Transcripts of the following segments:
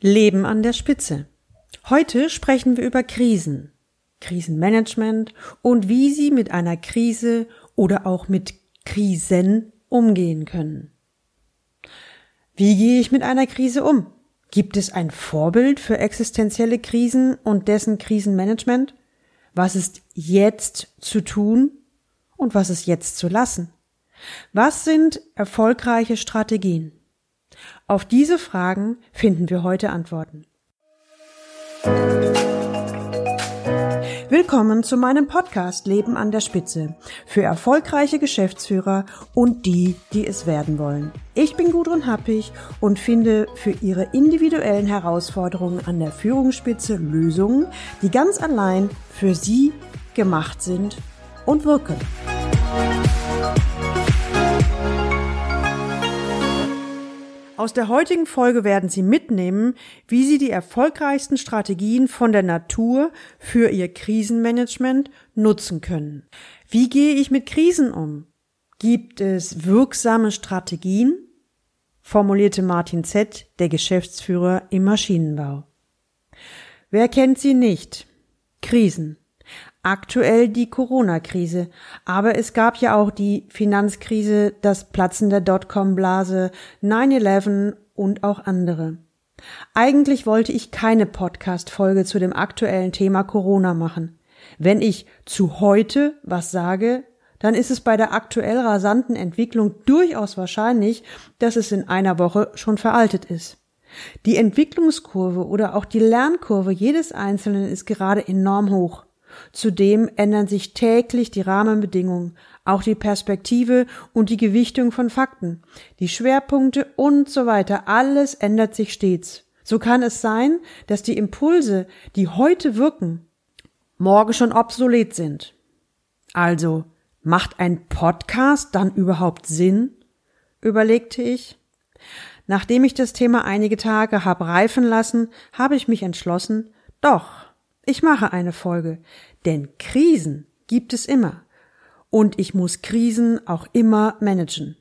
Leben an der Spitze. Heute sprechen wir über Krisen, Krisenmanagement und wie Sie mit einer Krise oder auch mit Krisen umgehen können. Wie gehe ich mit einer Krise um? Gibt es ein Vorbild für existenzielle Krisen und dessen Krisenmanagement? Was ist jetzt zu tun und was ist jetzt zu lassen? Was sind erfolgreiche Strategien? Auf diese Fragen finden wir heute Antworten. Willkommen zu meinem Podcast Leben an der Spitze für erfolgreiche Geschäftsführer und die, die es werden wollen. Ich bin Gudrun Happig und finde für Ihre individuellen Herausforderungen an der Führungsspitze Lösungen, die ganz allein für Sie gemacht sind und wirken. Aus der heutigen Folge werden Sie mitnehmen, wie Sie die erfolgreichsten Strategien von der Natur für Ihr Krisenmanagement nutzen können. Wie gehe ich mit Krisen um? Gibt es wirksame Strategien? formulierte Martin Z., der Geschäftsführer im Maschinenbau. Wer kennt sie nicht? Krisen. Aktuell die Corona-Krise. Aber es gab ja auch die Finanzkrise, das Platzen der Dotcom-Blase, 9-11 und auch andere. Eigentlich wollte ich keine Podcast-Folge zu dem aktuellen Thema Corona machen. Wenn ich zu heute was sage, dann ist es bei der aktuell rasanten Entwicklung durchaus wahrscheinlich, dass es in einer Woche schon veraltet ist. Die Entwicklungskurve oder auch die Lernkurve jedes Einzelnen ist gerade enorm hoch. Zudem ändern sich täglich die Rahmenbedingungen, auch die Perspektive und die Gewichtung von Fakten, die Schwerpunkte und so weiter. Alles ändert sich stets. So kann es sein, dass die Impulse, die heute wirken, morgen schon obsolet sind. Also, macht ein Podcast dann überhaupt Sinn? überlegte ich. Nachdem ich das Thema einige Tage habe reifen lassen, habe ich mich entschlossen, doch, ich mache eine Folge, denn Krisen gibt es immer. Und ich muss Krisen auch immer managen.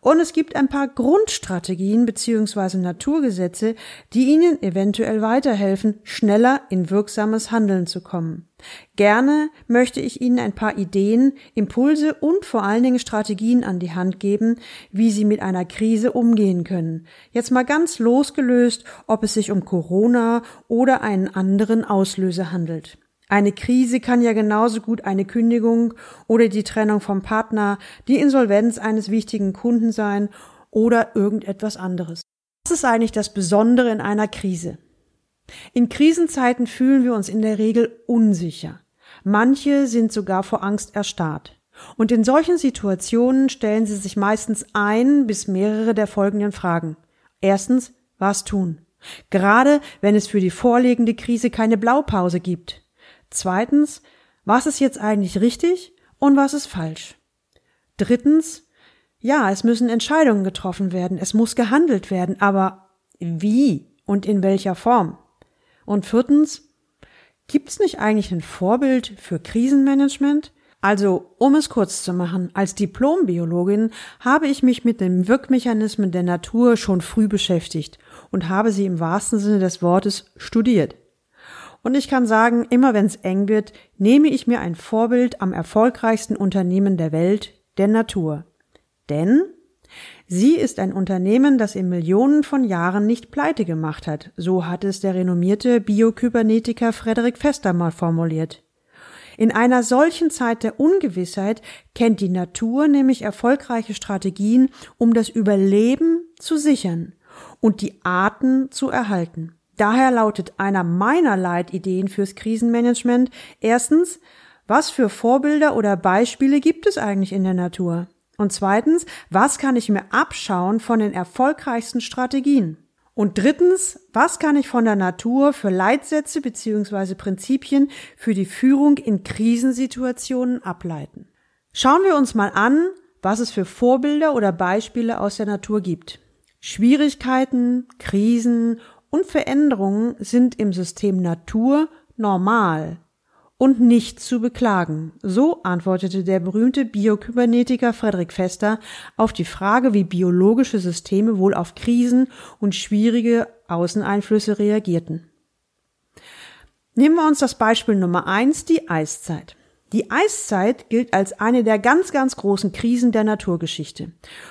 Und es gibt ein paar Grundstrategien bzw. Naturgesetze, die Ihnen eventuell weiterhelfen, schneller in wirksames Handeln zu kommen. Gerne möchte ich Ihnen ein paar Ideen, Impulse und vor allen Dingen Strategien an die Hand geben, wie Sie mit einer Krise umgehen können. Jetzt mal ganz losgelöst, ob es sich um Corona oder einen anderen Auslöser handelt. Eine Krise kann ja genauso gut eine Kündigung oder die Trennung vom Partner, die Insolvenz eines wichtigen Kunden sein oder irgendetwas anderes. Was ist eigentlich das Besondere in einer Krise? In Krisenzeiten fühlen wir uns in der Regel unsicher. Manche sind sogar vor Angst erstarrt. Und in solchen Situationen stellen sie sich meistens ein bis mehrere der folgenden Fragen. Erstens, was tun? Gerade wenn es für die vorliegende Krise keine Blaupause gibt. Zweitens, was ist jetzt eigentlich richtig und was ist falsch? Drittens, ja, es müssen Entscheidungen getroffen werden, es muss gehandelt werden, aber wie und in welcher Form? Und viertens, gibt es nicht eigentlich ein Vorbild für Krisenmanagement? Also, um es kurz zu machen, als Diplombiologin habe ich mich mit den Wirkmechanismen der Natur schon früh beschäftigt und habe sie im wahrsten Sinne des Wortes studiert. Und ich kann sagen, immer wenn es eng wird, nehme ich mir ein Vorbild am erfolgreichsten Unternehmen der Welt, der Natur. Denn sie ist ein Unternehmen, das in Millionen von Jahren nicht pleite gemacht hat. So hat es der renommierte Biokybernetiker Frederik Fester mal formuliert. In einer solchen Zeit der Ungewissheit kennt die Natur nämlich erfolgreiche Strategien, um das Überleben zu sichern und die Arten zu erhalten. Daher lautet einer meiner Leitideen fürs Krisenmanagement erstens, was für Vorbilder oder Beispiele gibt es eigentlich in der Natur? Und zweitens, was kann ich mir abschauen von den erfolgreichsten Strategien? Und drittens, was kann ich von der Natur für Leitsätze bzw. Prinzipien für die Führung in Krisensituationen ableiten? Schauen wir uns mal an, was es für Vorbilder oder Beispiele aus der Natur gibt. Schwierigkeiten, Krisen und Veränderungen sind im System Natur normal und nicht zu beklagen. So antwortete der berühmte Biokybernetiker Frederik Fester auf die Frage, wie biologische Systeme wohl auf Krisen und schwierige Außeneinflüsse reagierten. Nehmen wir uns das Beispiel Nummer eins, die Eiszeit. Die Eiszeit gilt als eine der ganz, ganz großen Krisen der Naturgeschichte.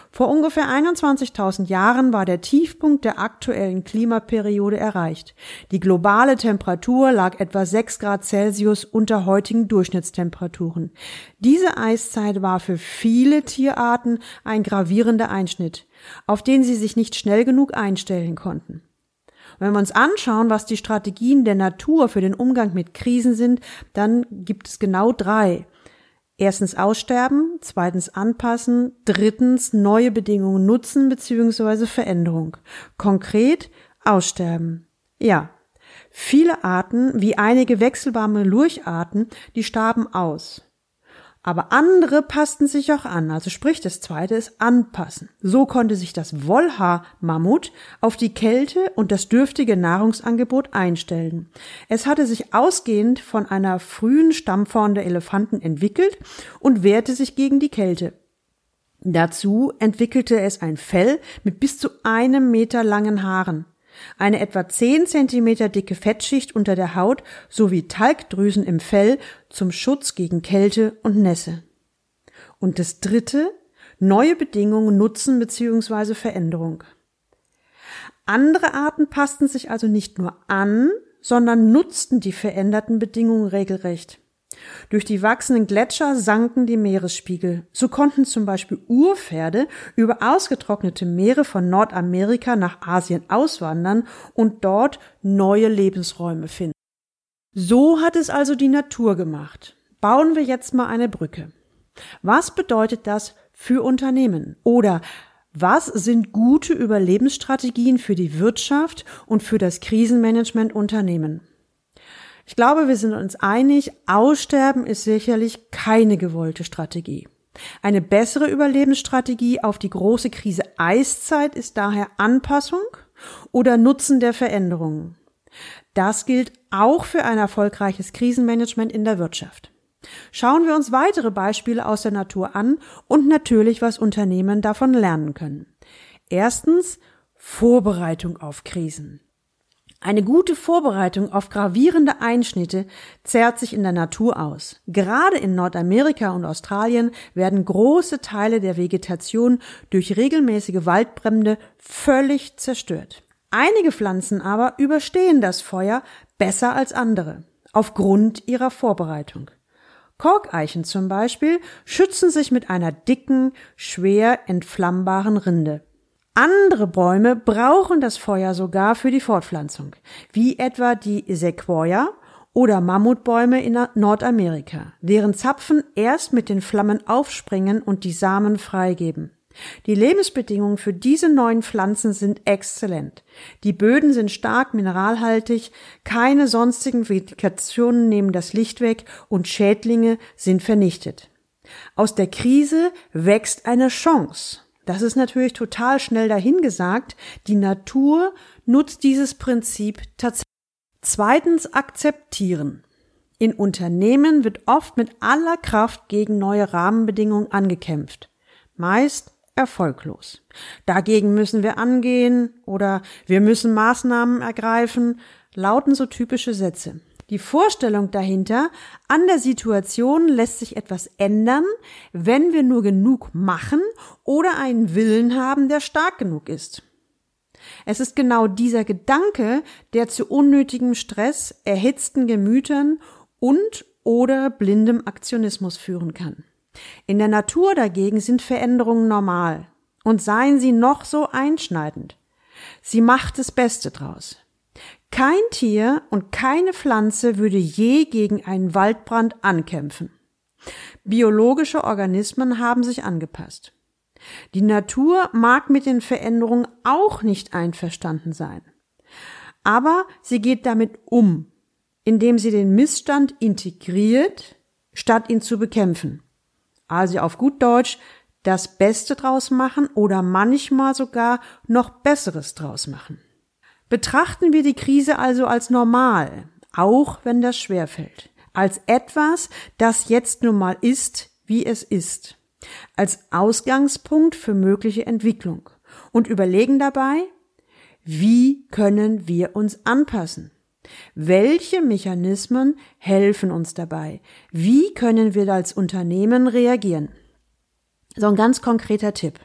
Vor ungefähr 21.000 Jahren war der Tiefpunkt der aktuellen Klimaperiode erreicht. Die globale Temperatur lag etwa 6 Grad Celsius unter heutigen Durchschnittstemperaturen. Diese Eiszeit war für viele Tierarten ein gravierender Einschnitt, auf den sie sich nicht schnell genug einstellen konnten. Wenn wir uns anschauen, was die Strategien der Natur für den Umgang mit Krisen sind, dann gibt es genau drei. Erstens aussterben, zweitens anpassen, drittens neue Bedingungen nutzen bzw. Veränderung. Konkret aussterben. Ja, viele Arten, wie einige wechselwarme Lurcharten, die starben aus. Aber andere passten sich auch an, also sprich das zweite ist anpassen. So konnte sich das Wollhaar-Mammut auf die Kälte und das dürftige Nahrungsangebot einstellen. Es hatte sich ausgehend von einer frühen Stammform der Elefanten entwickelt und wehrte sich gegen die Kälte. Dazu entwickelte es ein Fell mit bis zu einem Meter langen Haaren eine etwa 10 cm dicke Fettschicht unter der Haut sowie Talgdrüsen im Fell zum Schutz gegen Kälte und Nässe. Und das dritte, neue Bedingungen nutzen bzw. Veränderung. Andere Arten passten sich also nicht nur an, sondern nutzten die veränderten Bedingungen regelrecht. Durch die wachsenden Gletscher sanken die Meeresspiegel. So konnten zum Beispiel Urpferde über ausgetrocknete Meere von Nordamerika nach Asien auswandern und dort neue Lebensräume finden. So hat es also die Natur gemacht. Bauen wir jetzt mal eine Brücke. Was bedeutet das für Unternehmen? Oder was sind gute Überlebensstrategien für die Wirtschaft und für das Krisenmanagement Unternehmen? Ich glaube, wir sind uns einig, Aussterben ist sicherlich keine gewollte Strategie. Eine bessere Überlebensstrategie auf die große Krise Eiszeit ist daher Anpassung oder Nutzen der Veränderungen. Das gilt auch für ein erfolgreiches Krisenmanagement in der Wirtschaft. Schauen wir uns weitere Beispiele aus der Natur an und natürlich, was Unternehmen davon lernen können. Erstens Vorbereitung auf Krisen. Eine gute Vorbereitung auf gravierende Einschnitte zehrt sich in der Natur aus. Gerade in Nordamerika und Australien werden große Teile der Vegetation durch regelmäßige Waldbrände völlig zerstört. Einige Pflanzen aber überstehen das Feuer besser als andere, aufgrund ihrer Vorbereitung. Korkeichen zum Beispiel schützen sich mit einer dicken, schwer entflammbaren Rinde. Andere Bäume brauchen das Feuer sogar für die Fortpflanzung, wie etwa die Sequoia oder Mammutbäume in Nordamerika, deren Zapfen erst mit den Flammen aufspringen und die Samen freigeben. Die Lebensbedingungen für diese neuen Pflanzen sind exzellent. Die Böden sind stark mineralhaltig, keine sonstigen Vegetationen nehmen das Licht weg und Schädlinge sind vernichtet. Aus der Krise wächst eine Chance. Das ist natürlich total schnell dahingesagt. Die Natur nutzt dieses Prinzip tatsächlich. Zweitens akzeptieren. In Unternehmen wird oft mit aller Kraft gegen neue Rahmenbedingungen angekämpft. Meist erfolglos. Dagegen müssen wir angehen oder wir müssen Maßnahmen ergreifen, lauten so typische Sätze. Die Vorstellung dahinter, an der Situation lässt sich etwas ändern, wenn wir nur genug machen oder einen Willen haben, der stark genug ist. Es ist genau dieser Gedanke, der zu unnötigem Stress, erhitzten Gemütern und oder blindem Aktionismus führen kann. In der Natur dagegen sind Veränderungen normal und seien sie noch so einschneidend. Sie macht das Beste draus. Kein Tier und keine Pflanze würde je gegen einen Waldbrand ankämpfen. Biologische Organismen haben sich angepasst. Die Natur mag mit den Veränderungen auch nicht einverstanden sein. Aber sie geht damit um, indem sie den Missstand integriert, statt ihn zu bekämpfen. Also auf gut Deutsch das Beste draus machen oder manchmal sogar noch Besseres draus machen. Betrachten wir die Krise also als normal, auch wenn das schwerfällt, als etwas, das jetzt nun mal ist, wie es ist, als Ausgangspunkt für mögliche Entwicklung und überlegen dabei, Wie können wir uns anpassen? Welche Mechanismen helfen uns dabei? Wie können wir als Unternehmen reagieren? So ein ganz konkreter Tipp.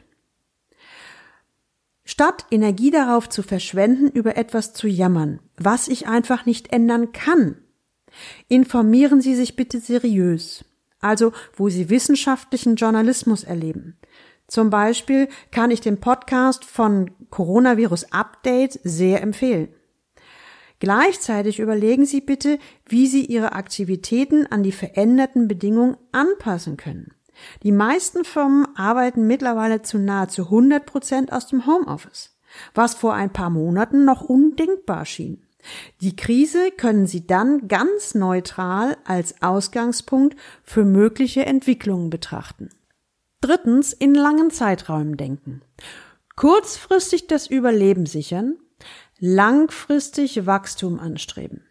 Statt Energie darauf zu verschwenden, über etwas zu jammern, was ich einfach nicht ändern kann, informieren Sie sich bitte seriös, also wo Sie wissenschaftlichen Journalismus erleben. Zum Beispiel kann ich den Podcast von Coronavirus Update sehr empfehlen. Gleichzeitig überlegen Sie bitte, wie Sie Ihre Aktivitäten an die veränderten Bedingungen anpassen können. Die meisten Firmen arbeiten mittlerweile zu nahezu 100 Prozent aus dem Homeoffice, was vor ein paar Monaten noch undenkbar schien. Die Krise können Sie dann ganz neutral als Ausgangspunkt für mögliche Entwicklungen betrachten. Drittens, in langen Zeiträumen denken. Kurzfristig das Überleben sichern, langfristig Wachstum anstreben.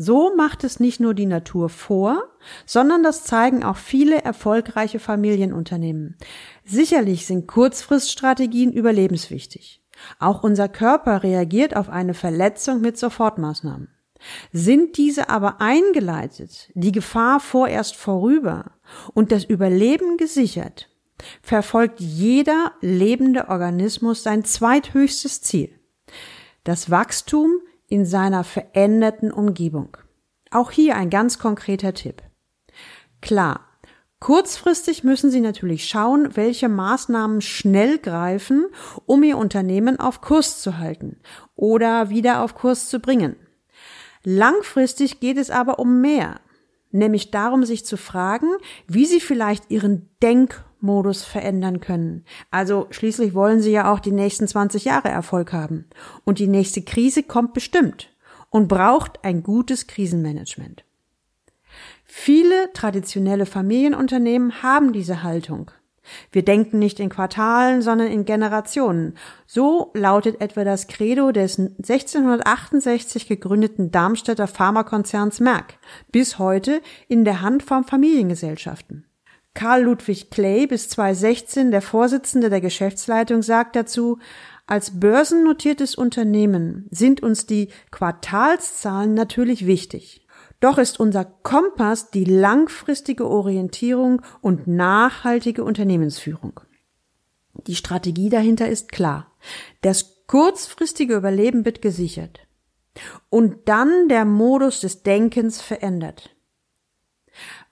So macht es nicht nur die Natur vor, sondern das zeigen auch viele erfolgreiche Familienunternehmen. Sicherlich sind Kurzfriststrategien überlebenswichtig. Auch unser Körper reagiert auf eine Verletzung mit Sofortmaßnahmen. Sind diese aber eingeleitet, die Gefahr vorerst vorüber und das Überleben gesichert, verfolgt jeder lebende Organismus sein zweithöchstes Ziel. Das Wachstum in seiner veränderten Umgebung. Auch hier ein ganz konkreter Tipp. Klar, kurzfristig müssen Sie natürlich schauen, welche Maßnahmen schnell greifen, um Ihr Unternehmen auf Kurs zu halten oder wieder auf Kurs zu bringen. Langfristig geht es aber um mehr, nämlich darum, sich zu fragen, wie Sie vielleicht Ihren Denk- Modus verändern können. Also schließlich wollen sie ja auch die nächsten 20 Jahre Erfolg haben. Und die nächste Krise kommt bestimmt und braucht ein gutes Krisenmanagement. Viele traditionelle Familienunternehmen haben diese Haltung. Wir denken nicht in Quartalen, sondern in Generationen. So lautet etwa das Credo des 1668 gegründeten Darmstädter Pharmakonzerns Merck, bis heute in der Hand von Familiengesellschaften. Karl Ludwig Clay bis 2016 der Vorsitzende der Geschäftsleitung sagt dazu, als börsennotiertes Unternehmen sind uns die Quartalszahlen natürlich wichtig. Doch ist unser Kompass die langfristige Orientierung und nachhaltige Unternehmensführung. Die Strategie dahinter ist klar. Das kurzfristige Überleben wird gesichert. Und dann der Modus des Denkens verändert.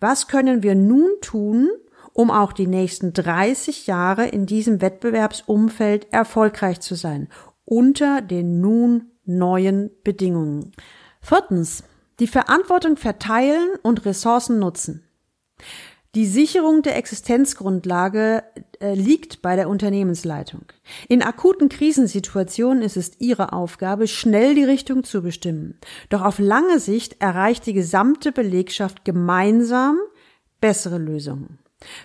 Was können wir nun tun, um auch die nächsten 30 Jahre in diesem Wettbewerbsumfeld erfolgreich zu sein, unter den nun neuen Bedingungen? Viertens. Die Verantwortung verteilen und Ressourcen nutzen. Die Sicherung der Existenzgrundlage äh, liegt bei der Unternehmensleitung. In akuten Krisensituationen ist es ihre Aufgabe, schnell die Richtung zu bestimmen. Doch auf lange Sicht erreicht die gesamte Belegschaft gemeinsam bessere Lösungen.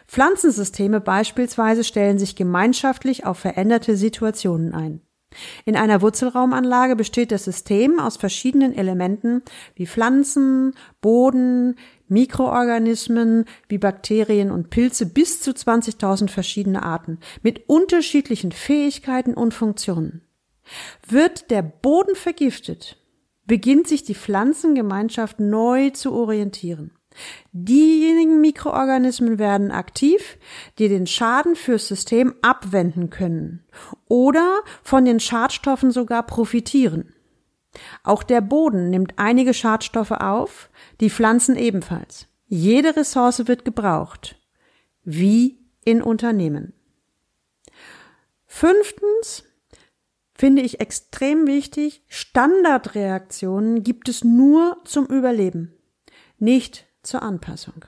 Pflanzensysteme beispielsweise stellen sich gemeinschaftlich auf veränderte Situationen ein. In einer Wurzelraumanlage besteht das System aus verschiedenen Elementen wie Pflanzen, Boden, Mikroorganismen wie Bakterien und Pilze bis zu 20.000 verschiedene Arten mit unterschiedlichen Fähigkeiten und Funktionen. Wird der Boden vergiftet, beginnt sich die Pflanzengemeinschaft neu zu orientieren. Diejenigen Mikroorganismen werden aktiv, die den Schaden fürs System abwenden können oder von den Schadstoffen sogar profitieren. Auch der Boden nimmt einige Schadstoffe auf, die Pflanzen ebenfalls. Jede Ressource wird gebraucht, wie in Unternehmen. Fünftens finde ich extrem wichtig, Standardreaktionen gibt es nur zum Überleben, nicht zur Anpassung.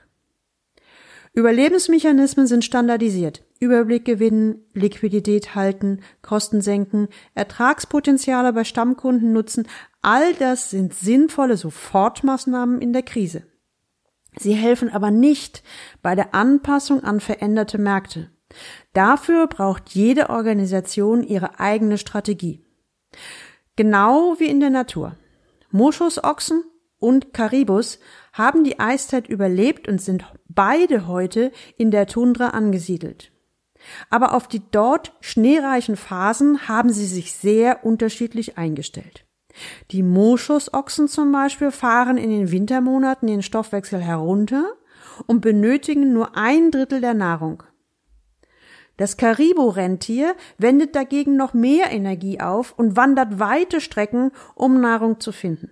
Überlebensmechanismen sind standardisiert. Überblick gewinnen, Liquidität halten, Kosten senken, Ertragspotenziale bei Stammkunden nutzen, all das sind sinnvolle Sofortmaßnahmen in der Krise. Sie helfen aber nicht bei der Anpassung an veränderte Märkte. Dafür braucht jede Organisation ihre eigene Strategie. Genau wie in der Natur. Moschusochsen und Karibus haben die Eiszeit überlebt und sind beide heute in der Tundra angesiedelt. Aber auf die dort schneereichen Phasen haben sie sich sehr unterschiedlich eingestellt. Die Moschusochsen zum Beispiel fahren in den Wintermonaten den Stoffwechsel herunter und benötigen nur ein Drittel der Nahrung. Das Karibu-Rentier wendet dagegen noch mehr Energie auf und wandert weite Strecken, um Nahrung zu finden.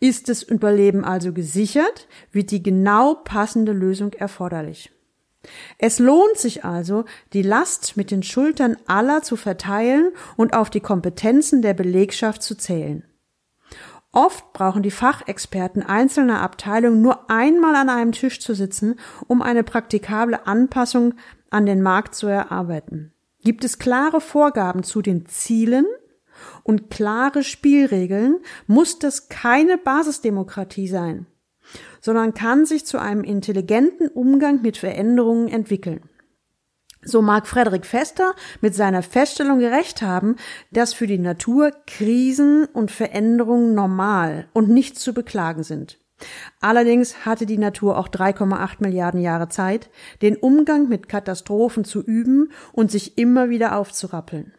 Ist das Überleben also gesichert, wird die genau passende Lösung erforderlich. Es lohnt sich also, die Last mit den Schultern aller zu verteilen und auf die Kompetenzen der Belegschaft zu zählen. Oft brauchen die Fachexperten einzelner Abteilungen nur einmal an einem Tisch zu sitzen, um eine praktikable Anpassung an den Markt zu erarbeiten. Gibt es klare Vorgaben zu den Zielen und klare Spielregeln, muss das keine Basisdemokratie sein sondern kann sich zu einem intelligenten Umgang mit Veränderungen entwickeln. So mag Frederik Fester mit seiner Feststellung gerecht haben, dass für die Natur Krisen und Veränderungen normal und nicht zu beklagen sind. Allerdings hatte die Natur auch 3,8 Milliarden Jahre Zeit, den Umgang mit Katastrophen zu üben und sich immer wieder aufzurappeln.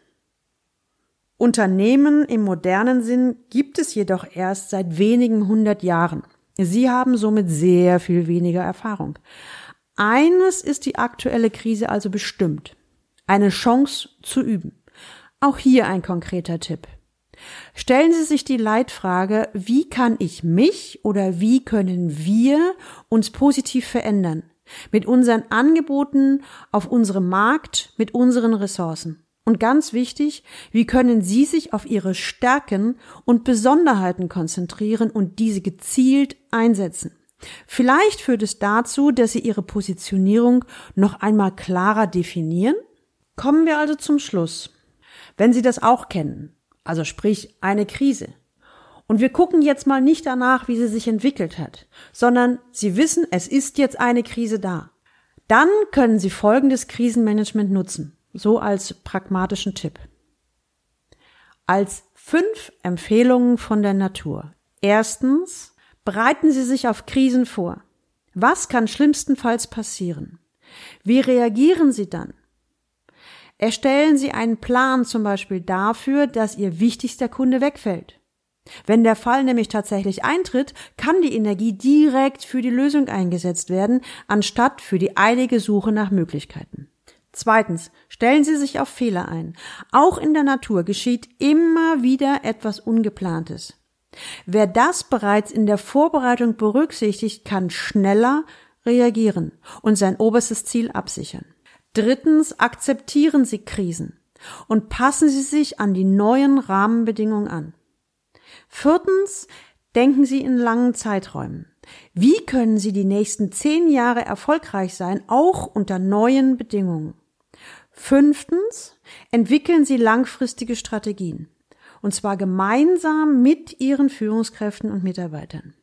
Unternehmen im modernen Sinn gibt es jedoch erst seit wenigen hundert Jahren. Sie haben somit sehr viel weniger Erfahrung. Eines ist die aktuelle Krise also bestimmt. Eine Chance zu üben. Auch hier ein konkreter Tipp. Stellen Sie sich die Leitfrage, wie kann ich mich oder wie können wir uns positiv verändern? Mit unseren Angeboten auf unserem Markt, mit unseren Ressourcen. Und ganz wichtig, wie können Sie sich auf Ihre Stärken und Besonderheiten konzentrieren und diese gezielt einsetzen? Vielleicht führt es dazu, dass Sie Ihre Positionierung noch einmal klarer definieren. Kommen wir also zum Schluss. Wenn Sie das auch kennen, also sprich eine Krise, und wir gucken jetzt mal nicht danach, wie sie sich entwickelt hat, sondern Sie wissen, es ist jetzt eine Krise da. Dann können Sie folgendes Krisenmanagement nutzen. So als pragmatischen Tipp. Als fünf Empfehlungen von der Natur. Erstens, bereiten Sie sich auf Krisen vor. Was kann schlimmstenfalls passieren? Wie reagieren Sie dann? Erstellen Sie einen Plan zum Beispiel dafür, dass Ihr wichtigster Kunde wegfällt. Wenn der Fall nämlich tatsächlich eintritt, kann die Energie direkt für die Lösung eingesetzt werden, anstatt für die eilige Suche nach Möglichkeiten. Zweitens, stellen Sie sich auf Fehler ein. Auch in der Natur geschieht immer wieder etwas Ungeplantes. Wer das bereits in der Vorbereitung berücksichtigt, kann schneller reagieren und sein oberstes Ziel absichern. Drittens, akzeptieren Sie Krisen und passen Sie sich an die neuen Rahmenbedingungen an. Viertens, denken Sie in langen Zeiträumen. Wie können Sie die nächsten zehn Jahre erfolgreich sein, auch unter neuen Bedingungen? Fünftens, entwickeln Sie langfristige Strategien. Und zwar gemeinsam mit Ihren Führungskräften und Mitarbeitern.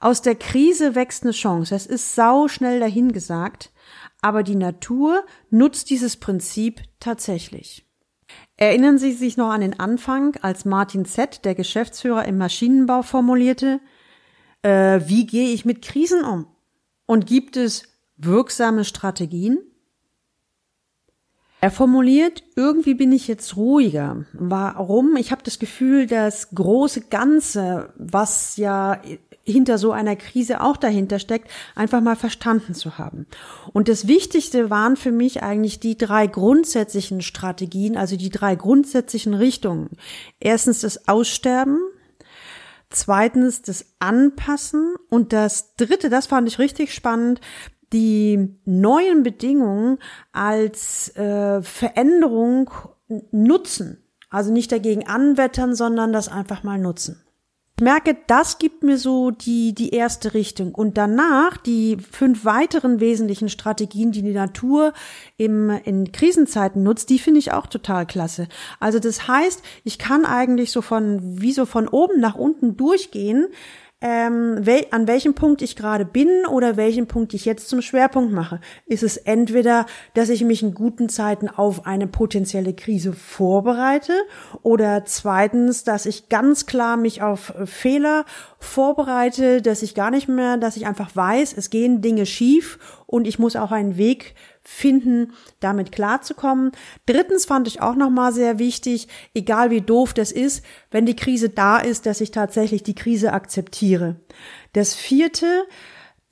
Aus der Krise wächst eine Chance. Das ist sau schnell dahingesagt. Aber die Natur nutzt dieses Prinzip tatsächlich. Erinnern Sie sich noch an den Anfang, als Martin Z., der Geschäftsführer im Maschinenbau, formulierte, äh, wie gehe ich mit Krisen um? Und gibt es wirksame Strategien? Er formuliert, irgendwie bin ich jetzt ruhiger. Warum? Ich habe das Gefühl, das große Ganze, was ja hinter so einer Krise auch dahinter steckt, einfach mal verstanden zu haben. Und das Wichtigste waren für mich eigentlich die drei grundsätzlichen Strategien, also die drei grundsätzlichen Richtungen. Erstens das Aussterben, zweitens das Anpassen und das dritte, das fand ich richtig spannend, die neuen Bedingungen als äh, Veränderung nutzen. Also nicht dagegen anwettern, sondern das einfach mal nutzen. Ich merke, das gibt mir so die, die erste Richtung. Und danach die fünf weiteren wesentlichen Strategien, die die Natur im, in Krisenzeiten nutzt, die finde ich auch total klasse. Also das heißt, ich kann eigentlich so von, wie so von oben nach unten durchgehen, ähm, wel an welchem Punkt ich gerade bin oder welchen Punkt ich jetzt zum Schwerpunkt mache. Ist es entweder, dass ich mich in guten Zeiten auf eine potenzielle Krise vorbereite oder zweitens, dass ich ganz klar mich auf Fehler vorbereite, dass ich gar nicht mehr, dass ich einfach weiß, es gehen Dinge schief und ich muss auch einen Weg finden, damit klarzukommen. Drittens fand ich auch nochmal sehr wichtig, egal wie doof das ist, wenn die Krise da ist, dass ich tatsächlich die Krise akzeptiere. Das vierte,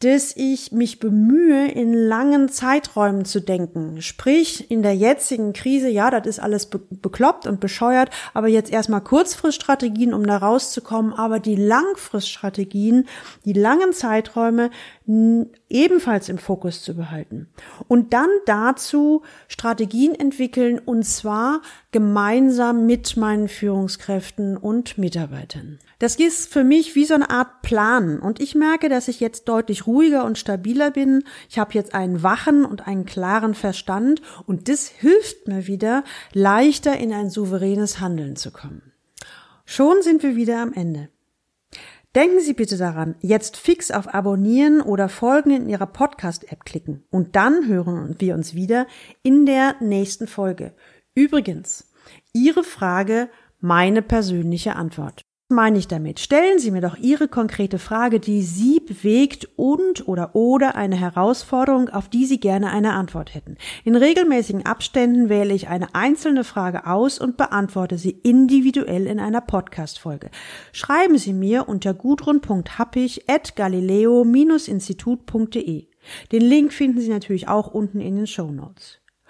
dass ich mich bemühe, in langen Zeiträumen zu denken. Sprich, in der jetzigen Krise, ja, das ist alles be bekloppt und bescheuert, aber jetzt erstmal Kurzfriststrategien, um da rauszukommen, aber die Langfriststrategien, die langen Zeiträume ebenfalls im Fokus zu behalten. Und dann dazu Strategien entwickeln und zwar gemeinsam mit meinen Führungskräften und Mitarbeitern. Das ist für mich wie so eine Art Plan und ich merke, dass ich jetzt deutlich ruhiger und stabiler bin. Ich habe jetzt einen wachen und einen klaren Verstand und das hilft mir wieder, leichter in ein souveränes Handeln zu kommen. Schon sind wir wieder am Ende. Denken Sie bitte daran, jetzt fix auf Abonnieren oder Folgen in Ihrer Podcast-App klicken und dann hören wir uns wieder in der nächsten Folge. Übrigens, Ihre Frage, meine persönliche Antwort meine ich damit? Stellen Sie mir doch Ihre konkrete Frage, die Sie bewegt und oder oder eine Herausforderung, auf die Sie gerne eine Antwort hätten. In regelmäßigen Abständen wähle ich eine einzelne Frage aus und beantworte sie individuell in einer Podcast-Folge. Schreiben Sie mir unter gudrun.happig at galileo-institut.de. Den Link finden Sie natürlich auch unten in den Show Notes.